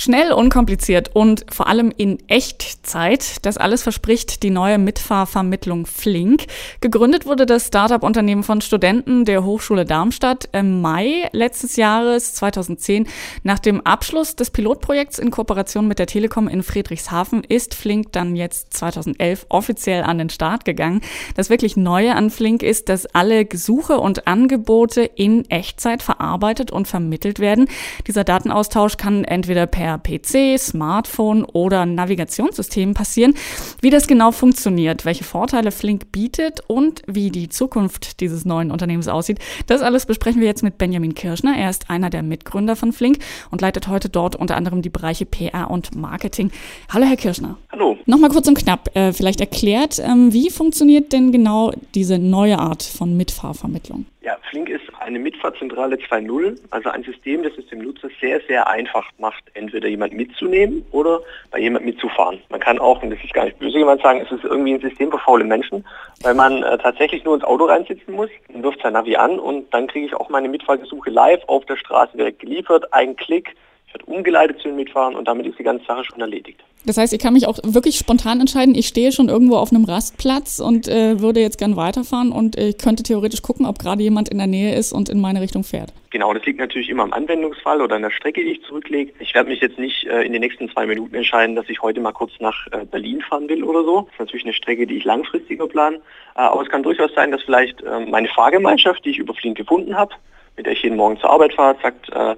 Schnell, unkompliziert und vor allem in Echtzeit. Das alles verspricht die neue Mitfahrvermittlung Flink. Gegründet wurde das Startup-Unternehmen von Studenten der Hochschule Darmstadt im Mai letztes Jahres 2010. Nach dem Abschluss des Pilotprojekts in Kooperation mit der Telekom in Friedrichshafen ist Flink dann jetzt 2011 offiziell an den Start gegangen. Das wirklich Neue an Flink ist, dass alle Gesuche und Angebote in Echtzeit verarbeitet und vermittelt werden. Dieser Datenaustausch kann entweder per per PC, Smartphone oder Navigationssystem passieren. Wie das genau funktioniert, welche Vorteile Flink bietet und wie die Zukunft dieses neuen Unternehmens aussieht, das alles besprechen wir jetzt mit Benjamin Kirschner. Er ist einer der Mitgründer von Flink und leitet heute dort unter anderem die Bereiche PR und Marketing. Hallo, Herr Kirschner. Hallo. Nochmal kurz und knapp, äh, vielleicht erklärt, ähm, wie funktioniert denn genau diese neue Art von Mitfahrvermittlung? Ja, Flink ist eine Mitfahrzentrale 2.0, also ein System, das es dem Nutzer sehr, sehr einfach macht, entweder jemand mitzunehmen oder bei jemand mitzufahren. Man kann auch, und das ist gar nicht böse jemand sagen, es ist irgendwie ein System für faule Menschen, weil man äh, tatsächlich nur ins Auto reinsitzen muss, dann wirft sein Navi an und dann kriege ich auch meine Mitfahrgesuche live auf der Straße direkt geliefert, ein Klick, ich werde umgeleitet zu den Mitfahrern und damit ist die ganze Sache schon erledigt. Das heißt, ich kann mich auch wirklich spontan entscheiden, ich stehe schon irgendwo auf einem Rastplatz und äh, würde jetzt gern weiterfahren und ich könnte theoretisch gucken, ob gerade jemand in der Nähe ist und in meine Richtung fährt. Genau, das liegt natürlich immer am Anwendungsfall oder an der Strecke, die ich zurücklege. Ich werde mich jetzt nicht äh, in den nächsten zwei Minuten entscheiden, dass ich heute mal kurz nach äh, Berlin fahren will oder so. Das ist natürlich eine Strecke, die ich langfristiger plane. Äh, aber es kann durchaus sein, dass vielleicht äh, meine Fahrgemeinschaft, die ich über Flink gefunden habe, mit der ich jeden Morgen zur Arbeit fahre, sagt, äh,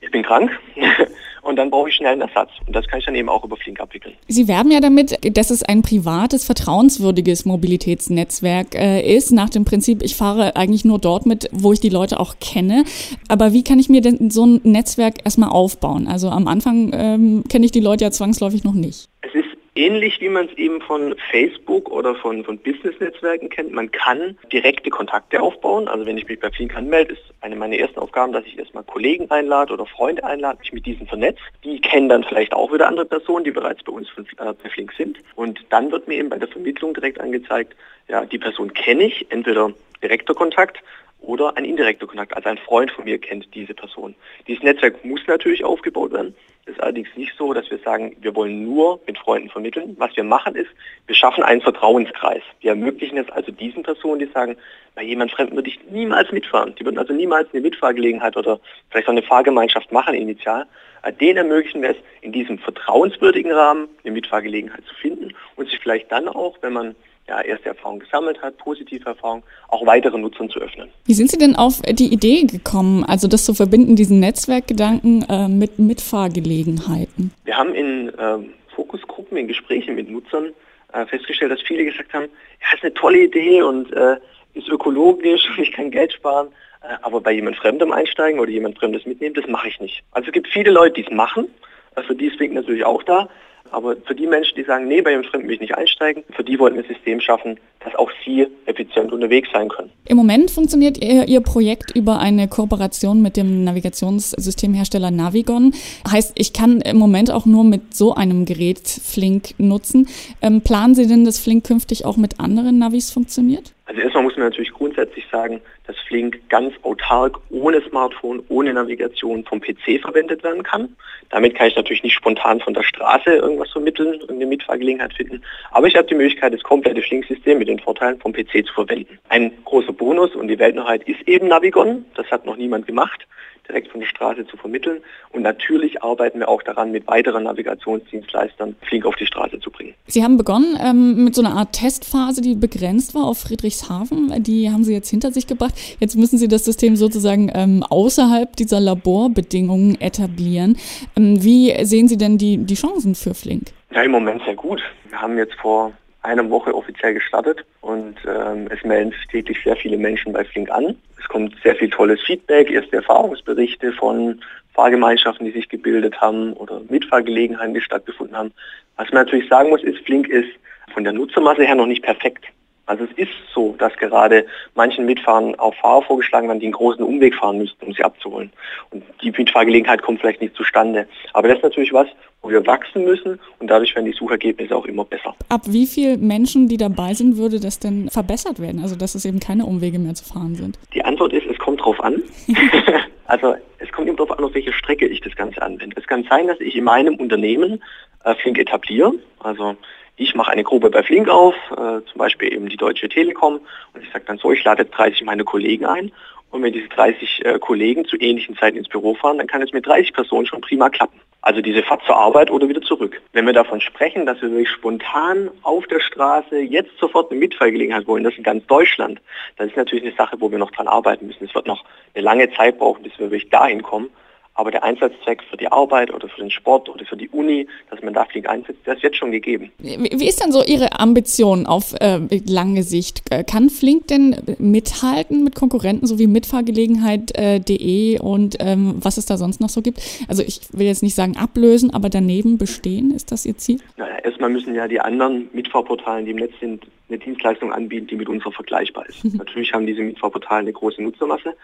ich bin krank und dann brauche ich schnell einen Ersatz. Und das kann ich dann eben auch über Flink abwickeln. Sie werben ja damit, dass es ein privates, vertrauenswürdiges Mobilitätsnetzwerk äh, ist, nach dem Prinzip, ich fahre eigentlich nur dort mit, wo ich die Leute auch kenne. Aber wie kann ich mir denn so ein Netzwerk erstmal aufbauen? Also am Anfang ähm, kenne ich die Leute ja zwangsläufig noch nicht. Es ist ähnlich wie man es eben von Facebook oder von, von Business-Netzwerken kennt. Man kann direkte Kontakte aufbauen. Also wenn ich mich bei Flink anmelde, ist eine meiner ersten Aufgaben, dass ich erstmal Kollegen einlade oder Freunde einlade, mich mit diesen vernetze. Die kennen dann vielleicht auch wieder andere Personen, die bereits bei uns von, äh, bei Flink sind. Und dann wird mir eben bei der Vermittlung direkt angezeigt, ja, die Person kenne ich, entweder direkter Kontakt oder ein indirekter Kontakt, also ein Freund von mir kennt diese Person. Dieses Netzwerk muss natürlich aufgebaut werden. Es ist allerdings nicht so, dass wir sagen, wir wollen nur mit Freunden vermitteln. Was wir machen ist, wir schaffen einen Vertrauenskreis. Wir ermöglichen es also diesen Personen, die sagen, bei jemand Fremden würde ich niemals mitfahren. Die würden also niemals eine Mitfahrgelegenheit oder vielleicht auch eine Fahrgemeinschaft machen initial. Äh, denen ermöglichen wir es, in diesem vertrauenswürdigen Rahmen eine Mitfahrgelegenheit zu finden und sich vielleicht dann auch, wenn man ja, erste Erfahrungen gesammelt hat, positive Erfahrungen, auch weitere Nutzern zu öffnen. Wie sind Sie denn auf die Idee gekommen, also das zu verbinden, diesen Netzwerkgedanken äh, mit Mitfahrgelegenheiten? Wir haben in äh, Fokusgruppen, in Gesprächen mit Nutzern äh, festgestellt, dass viele gesagt haben, ja, ist eine tolle Idee und äh, ist ökologisch und ich kann Geld sparen, äh, aber bei jemand Fremdem einsteigen oder jemand Fremdes mitnehmen, das mache ich nicht. Also es gibt viele Leute, die es machen, also die ist natürlich auch da, aber für die Menschen, die sagen, nee, bei dem Fremden will ich nicht einsteigen, für die wollten wir ein System schaffen, dass auch sie effizient unterwegs sein können. Im Moment funktioniert Ihr, Ihr Projekt über eine Kooperation mit dem Navigationssystemhersteller Navigon. Heißt, ich kann im Moment auch nur mit so einem Gerät Flink nutzen. Ähm, planen Sie denn, dass Flink künftig auch mit anderen Navis funktioniert? Also erstmal muss man natürlich grundsätzlich sagen, dass Flink ganz autark, ohne Smartphone, ohne Navigation vom PC verwendet werden kann. Damit kann ich natürlich nicht spontan von der Straße irgendwas vermitteln und eine Mitfahrgelegenheit finden. Aber ich habe die Möglichkeit, das komplette Flink-System mit den Vorteilen vom PC zu verwenden. Ein großer Bonus und die Weltneuheit ist eben Navigon. Das hat noch niemand gemacht direkt von der Straße zu vermitteln. Und natürlich arbeiten wir auch daran, mit weiteren Navigationsdienstleistern Flink auf die Straße zu bringen. Sie haben begonnen ähm, mit so einer Art Testphase, die begrenzt war auf Friedrichshafen. Die haben Sie jetzt hinter sich gebracht. Jetzt müssen Sie das System sozusagen ähm, außerhalb dieser Laborbedingungen etablieren. Ähm, wie sehen Sie denn die, die Chancen für Flink? Ja, im Moment sehr gut. Wir haben jetzt vor einer Woche offiziell gestartet und ähm, es melden sich täglich sehr viele Menschen bei Flink an. Kommt sehr viel tolles Feedback, erste Erfahrungsberichte von Fahrgemeinschaften, die sich gebildet haben oder Mitfahrgelegenheiten, die stattgefunden haben. Was man natürlich sagen muss, ist, Flink ist von der Nutzermasse her noch nicht perfekt. Also es ist so, dass gerade manchen Mitfahrern auch Fahrer vorgeschlagen werden, die einen großen Umweg fahren müssten, um sie abzuholen. Und die Mitfahrgelegenheit kommt vielleicht nicht zustande. Aber das ist natürlich was, wo wir wachsen müssen und dadurch werden die Suchergebnisse auch immer besser. Ab wie viele Menschen, die dabei sind, würde das denn verbessert werden? Also dass es eben keine Umwege mehr zu fahren sind? Die Antwort ist, es kommt drauf an. also es kommt immer darauf an, auf welche Strecke ich das Ganze anwende. Es kann sein, dass ich in meinem Unternehmen äh, Flink etabliere. Also ich mache eine Gruppe bei Flink auf, äh, zum Beispiel eben die Deutsche Telekom und ich sage dann so, ich lade 30 meine Kollegen ein und wenn diese 30 äh, Kollegen zu ähnlichen Zeiten ins Büro fahren, dann kann es mit 30 Personen schon prima klappen. Also diese Fahrt zur Arbeit oder wieder zurück. Wenn wir davon sprechen, dass wir wirklich spontan auf der Straße jetzt sofort eine Mitfahrgelegenheit wollen, das in ganz Deutschland, das ist natürlich eine Sache, wo wir noch dran arbeiten müssen. Es wird noch eine lange Zeit brauchen, bis wir wirklich dahin kommen. Aber der Einsatzzweck für die Arbeit oder für den Sport oder für die Uni, dass man da Fliegen einsetzt, der ist jetzt schon gegeben. Wie ist denn so Ihre Ambition auf äh, lange Sicht? Kann Flink denn mithalten mit Konkurrenten, so wie Mitfahrgelegenheit.de äh, und ähm, was es da sonst noch so gibt? Also ich will jetzt nicht sagen ablösen, aber daneben bestehen, ist das Ihr Ziel? Naja, erstmal müssen ja die anderen Mitfahrportalen, die im Netz sind, eine Dienstleistung anbieten, die mit unserer vergleichbar ist. Natürlich haben diese Mitfahrportale eine große Nutzermasse,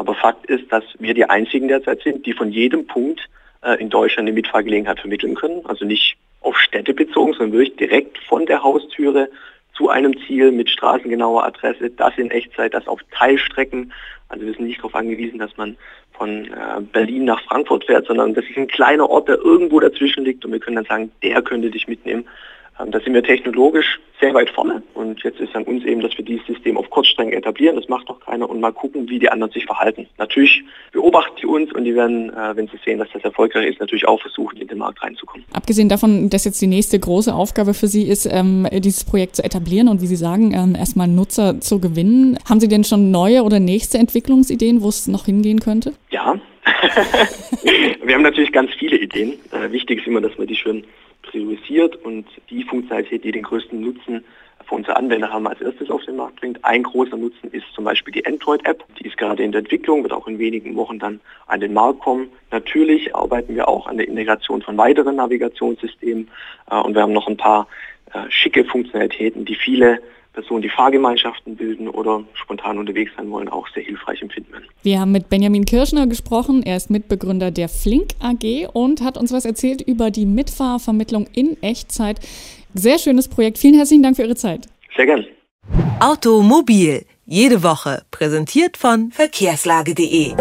aber Fakt ist, dass wir die einzigen derzeit sind, die von jedem Punkt äh, in Deutschland eine Mitfahrgelegenheit vermitteln können. Also nicht auf Städte bezogen, sondern wirklich direkt von der Haustüre zu einem Ziel mit straßengenauer Adresse, das in Echtzeit, das auf Teilstrecken. Also wir sind nicht darauf angewiesen, dass man von äh, Berlin nach Frankfurt fährt, sondern das ist ein kleiner Ort, der irgendwo dazwischen liegt und wir können dann sagen, der könnte dich mitnehmen. Ähm, da sind wir technologisch sehr weit vorne und jetzt ist an uns eben, dass wir dieses System auf Kurzstrecken etablieren, das macht noch keiner und mal gucken, wie die anderen sich verhalten. Natürlich beobachten die uns und die werden, äh, wenn sie sehen, dass das erfolgreich ist, natürlich auch versuchen, in den Markt reinzukommen. Abgesehen davon, dass jetzt die nächste große Aufgabe für Sie ist, ähm, dieses Projekt zu etablieren und wie Sie sagen, ähm, erstmal Nutzer zu gewinnen, haben Sie denn schon neue oder nächste Entwicklungsideen, wo es noch hingehen könnte? Ja, wir haben natürlich ganz viele Ideen. Äh, wichtig ist immer, dass man die schön priorisiert und die Funktionalität, die den größten Nutzen für unsere Anwender haben, als erstes auf den Markt bringt. Ein großer Nutzen ist zum Beispiel die Android-App. Die ist gerade in der Entwicklung, wird auch in wenigen Wochen dann an den Markt kommen. Natürlich arbeiten wir auch an der Integration von weiteren Navigationssystemen äh, und wir haben noch ein paar äh, schicke Funktionalitäten, die viele Personen, die Fahrgemeinschaften bilden oder spontan unterwegs sein wollen, auch sehr hilfreich empfinden werden. Wir haben mit Benjamin Kirschner gesprochen. Er ist Mitbegründer der Flink AG und hat uns was erzählt über die Mitfahrvermittlung in Echtzeit. Sehr schönes Projekt. Vielen herzlichen Dank für Ihre Zeit. Sehr gern. Automobil. Jede Woche. Präsentiert von verkehrslage.de.